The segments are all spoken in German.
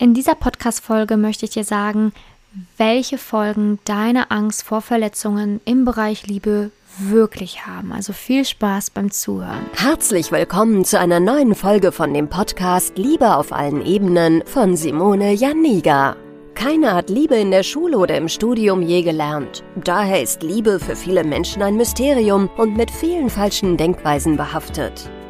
In dieser Podcast-Folge möchte ich dir sagen, welche Folgen deine Angst vor Verletzungen im Bereich Liebe wirklich haben. Also viel Spaß beim Zuhören. Herzlich willkommen zu einer neuen Folge von dem Podcast Liebe auf allen Ebenen von Simone Janiga. Keiner hat Liebe in der Schule oder im Studium je gelernt. Daher ist Liebe für viele Menschen ein Mysterium und mit vielen falschen Denkweisen behaftet.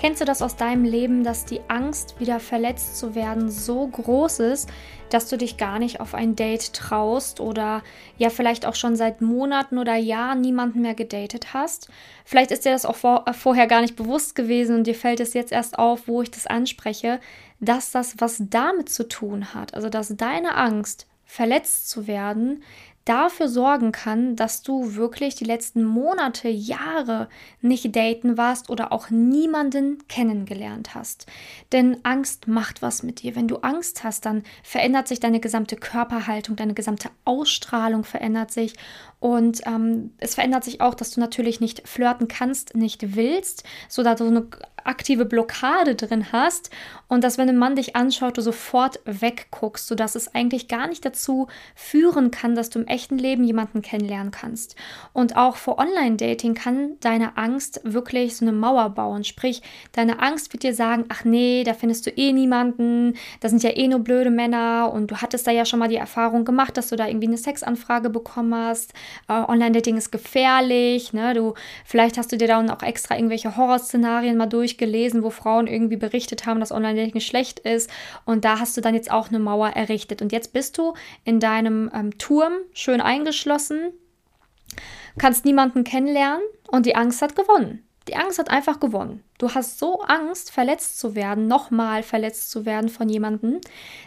Kennst du das aus deinem Leben, dass die Angst, wieder verletzt zu werden, so groß ist, dass du dich gar nicht auf ein Date traust oder ja vielleicht auch schon seit Monaten oder Jahren niemanden mehr gedatet hast? Vielleicht ist dir das auch vor, äh, vorher gar nicht bewusst gewesen und dir fällt es jetzt erst auf, wo ich das anspreche, dass das was damit zu tun hat. Also dass deine Angst, verletzt zu werden, dafür sorgen kann, dass du wirklich die letzten Monate, Jahre nicht daten warst oder auch niemanden kennengelernt hast. Denn Angst macht was mit dir. Wenn du Angst hast, dann verändert sich deine gesamte Körperhaltung, deine gesamte Ausstrahlung verändert sich und ähm, es verändert sich auch, dass du natürlich nicht flirten kannst, nicht willst, so dass du eine aktive Blockade drin hast und dass, wenn ein Mann dich anschaut, du sofort wegguckst, sodass es eigentlich gar nicht dazu führen kann, dass du im echten Leben jemanden kennenlernen kannst. Und auch vor Online-Dating kann deine Angst wirklich so eine Mauer bauen. Sprich, deine Angst wird dir sagen, ach nee, da findest du eh niemanden, da sind ja eh nur blöde Männer und du hattest da ja schon mal die Erfahrung gemacht, dass du da irgendwie eine Sexanfrage bekommen hast Online-Dating ist gefährlich, ne? Du, vielleicht hast du dir dann auch extra irgendwelche Horrorszenarien mal durchgelesen, wo Frauen irgendwie berichtet haben, dass Online-Dating schlecht ist. Und da hast du dann jetzt auch eine Mauer errichtet. Und jetzt bist du in deinem ähm, Turm schön eingeschlossen, kannst niemanden kennenlernen und die Angst hat gewonnen. Die Angst hat einfach gewonnen. Du hast so Angst, verletzt zu werden, nochmal verletzt zu werden von jemandem,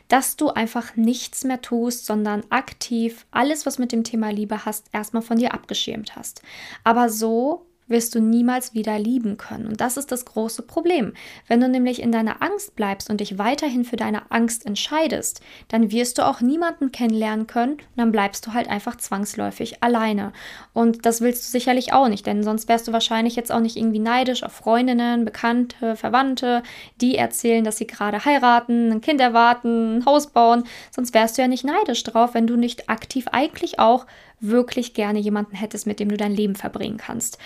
dass du einfach nichts mehr tust, sondern aktiv alles, was mit dem Thema Liebe hast, erstmal von dir abgeschirmt hast. Aber so wirst du niemals wieder lieben können. Und das ist das große Problem. Wenn du nämlich in deiner Angst bleibst und dich weiterhin für deine Angst entscheidest, dann wirst du auch niemanden kennenlernen können und dann bleibst du halt einfach zwangsläufig alleine. Und das willst du sicherlich auch nicht, denn sonst wärst du wahrscheinlich jetzt auch nicht irgendwie neidisch auf Freundinnen, Bekannte, Verwandte, die erzählen, dass sie gerade heiraten, ein Kind erwarten, ein Haus bauen. Sonst wärst du ja nicht neidisch drauf, wenn du nicht aktiv eigentlich auch wirklich gerne jemanden hättest, mit dem du dein Leben verbringen kannst.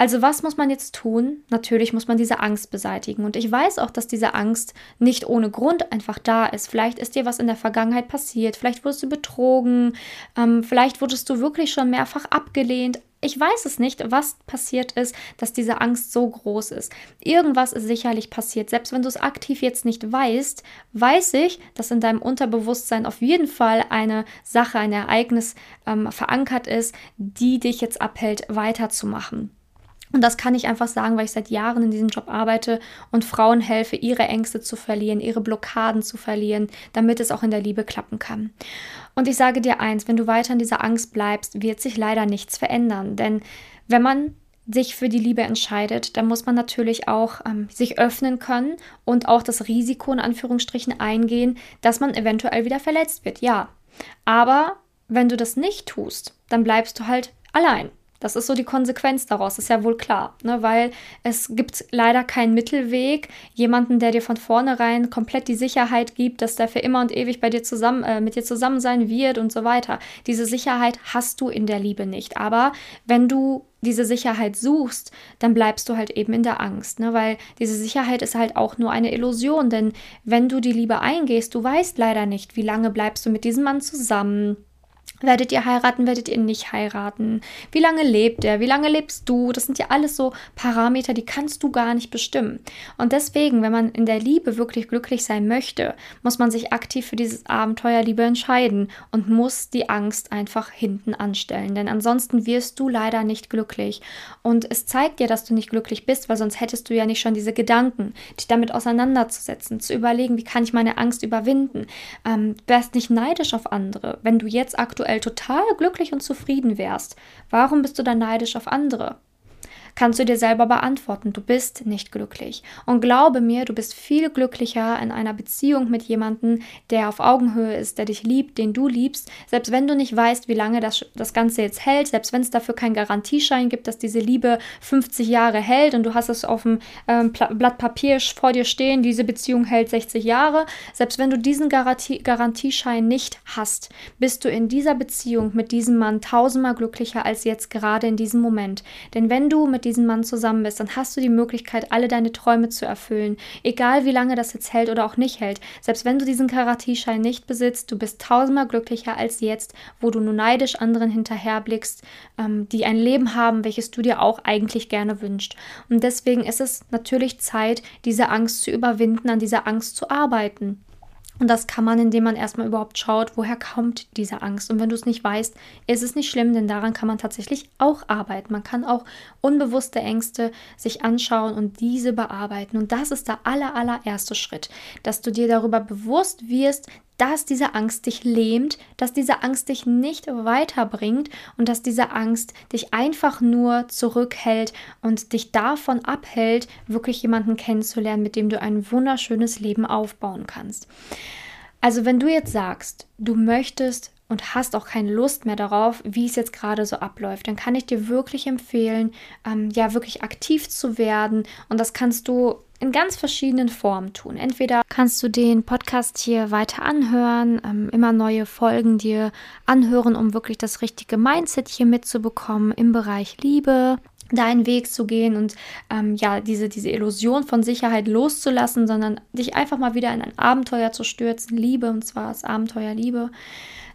Also was muss man jetzt tun? Natürlich muss man diese Angst beseitigen. Und ich weiß auch, dass diese Angst nicht ohne Grund einfach da ist. Vielleicht ist dir was in der Vergangenheit passiert, vielleicht wurdest du betrogen, ähm, vielleicht wurdest du wirklich schon mehrfach abgelehnt. Ich weiß es nicht, was passiert ist, dass diese Angst so groß ist. Irgendwas ist sicherlich passiert. Selbst wenn du es aktiv jetzt nicht weißt, weiß ich, dass in deinem Unterbewusstsein auf jeden Fall eine Sache, ein Ereignis ähm, verankert ist, die dich jetzt abhält, weiterzumachen. Und das kann ich einfach sagen, weil ich seit Jahren in diesem Job arbeite und Frauen helfe, ihre Ängste zu verlieren, ihre Blockaden zu verlieren, damit es auch in der Liebe klappen kann. Und ich sage dir eins, wenn du weiter in dieser Angst bleibst, wird sich leider nichts verändern. Denn wenn man sich für die Liebe entscheidet, dann muss man natürlich auch ähm, sich öffnen können und auch das Risiko in Anführungsstrichen eingehen, dass man eventuell wieder verletzt wird. Ja, aber wenn du das nicht tust, dann bleibst du halt allein. Das ist so die Konsequenz daraus, ist ja wohl klar, ne? weil es gibt leider keinen Mittelweg, jemanden, der dir von vornherein komplett die Sicherheit gibt, dass der für immer und ewig bei dir zusammen, äh, mit dir zusammen sein wird und so weiter. Diese Sicherheit hast du in der Liebe nicht. Aber wenn du diese Sicherheit suchst, dann bleibst du halt eben in der Angst, ne? weil diese Sicherheit ist halt auch nur eine Illusion, denn wenn du die Liebe eingehst, du weißt leider nicht, wie lange bleibst du mit diesem Mann zusammen, Werdet ihr heiraten, werdet ihr nicht heiraten? Wie lange lebt er? Wie lange lebst du? Das sind ja alles so Parameter, die kannst du gar nicht bestimmen. Und deswegen, wenn man in der Liebe wirklich glücklich sein möchte, muss man sich aktiv für dieses Abenteuer Liebe entscheiden und muss die Angst einfach hinten anstellen. Denn ansonsten wirst du leider nicht glücklich. Und es zeigt dir, dass du nicht glücklich bist, weil sonst hättest du ja nicht schon diese Gedanken, dich damit auseinanderzusetzen, zu überlegen, wie kann ich meine Angst überwinden. Ähm, wärst nicht neidisch auf andere, wenn du jetzt aktuell aktuell total glücklich und zufrieden wärst, warum bist du dann neidisch auf andere? Kannst du dir selber beantworten. Du bist nicht glücklich. Und glaube mir, du bist viel glücklicher in einer Beziehung mit jemandem, der auf Augenhöhe ist, der dich liebt, den du liebst, selbst wenn du nicht weißt, wie lange das, das Ganze jetzt hält, selbst wenn es dafür keinen Garantieschein gibt, dass diese Liebe 50 Jahre hält und du hast es auf dem ähm, Blatt Papier vor dir stehen, diese Beziehung hält 60 Jahre, selbst wenn du diesen Garantie Garantieschein nicht hast, bist du in dieser Beziehung mit diesem Mann tausendmal glücklicher als jetzt gerade in diesem Moment. Denn wenn du mit diesem Mann zusammen bist, dann hast du die Möglichkeit, alle deine Träume zu erfüllen. Egal wie lange das jetzt hält oder auch nicht hält. Selbst wenn du diesen Karatieschein nicht besitzt, du bist tausendmal glücklicher als jetzt, wo du nur neidisch anderen hinterherblickst, ähm, die ein Leben haben, welches du dir auch eigentlich gerne wünschst. Und deswegen ist es natürlich Zeit, diese Angst zu überwinden, an dieser Angst zu arbeiten. Und das kann man, indem man erstmal überhaupt schaut, woher kommt diese Angst. Und wenn du es nicht weißt, ist es nicht schlimm, denn daran kann man tatsächlich auch arbeiten. Man kann auch unbewusste Ängste sich anschauen und diese bearbeiten. Und das ist der aller, allererste Schritt, dass du dir darüber bewusst wirst, dass diese Angst dich lähmt, dass diese Angst dich nicht weiterbringt und dass diese Angst dich einfach nur zurückhält und dich davon abhält, wirklich jemanden kennenzulernen, mit dem du ein wunderschönes Leben aufbauen kannst. Also wenn du jetzt sagst, du möchtest und hast auch keine Lust mehr darauf, wie es jetzt gerade so abläuft, dann kann ich dir wirklich empfehlen, ähm, ja, wirklich aktiv zu werden. Und das kannst du in ganz verschiedenen Formen tun. Entweder kannst du den Podcast hier weiter anhören, ähm, immer neue Folgen dir anhören, um wirklich das richtige Mindset hier mitzubekommen im Bereich Liebe deinen Weg zu gehen und ähm, ja, diese, diese Illusion von Sicherheit loszulassen, sondern dich einfach mal wieder in ein Abenteuer zu stürzen, Liebe, und zwar das Abenteuer Liebe.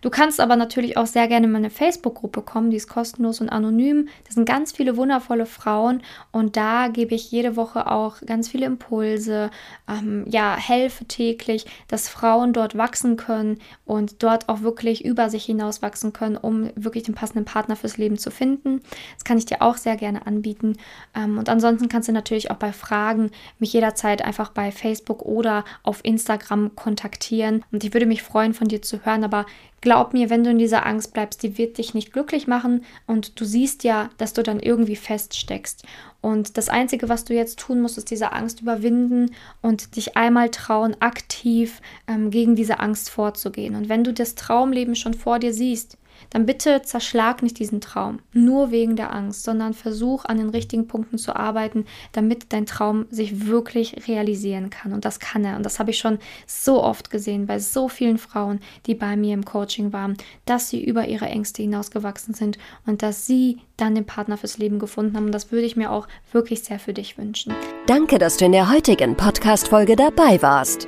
Du kannst aber natürlich auch sehr gerne in meine Facebook-Gruppe kommen, die ist kostenlos und anonym. Das sind ganz viele wundervolle Frauen und da gebe ich jede Woche auch ganz viele Impulse, ähm, ja, helfe täglich, dass Frauen dort wachsen können und dort auch wirklich über sich hinaus wachsen können, um wirklich den passenden Partner fürs Leben zu finden. Das kann ich dir auch sehr gerne anbieten. Ähm, und ansonsten kannst du natürlich auch bei Fragen mich jederzeit einfach bei Facebook oder auf Instagram kontaktieren. Und ich würde mich freuen, von dir zu hören, aber Glaub mir, wenn du in dieser Angst bleibst, die wird dich nicht glücklich machen und du siehst ja, dass du dann irgendwie feststeckst. Und das Einzige, was du jetzt tun musst, ist diese Angst überwinden und dich einmal trauen, aktiv ähm, gegen diese Angst vorzugehen. Und wenn du das Traumleben schon vor dir siehst, dann bitte zerschlag nicht diesen Traum, nur wegen der Angst, sondern versuch an den richtigen Punkten zu arbeiten, damit dein Traum sich wirklich realisieren kann. Und das kann er. Und das habe ich schon so oft gesehen bei so vielen Frauen, die bei mir im Coaching waren, dass sie über ihre Ängste hinausgewachsen sind und dass sie dann den Partner fürs Leben gefunden haben. Und das würde ich mir auch wirklich sehr für dich wünschen. Danke, dass du in der heutigen Podcast-Folge dabei warst.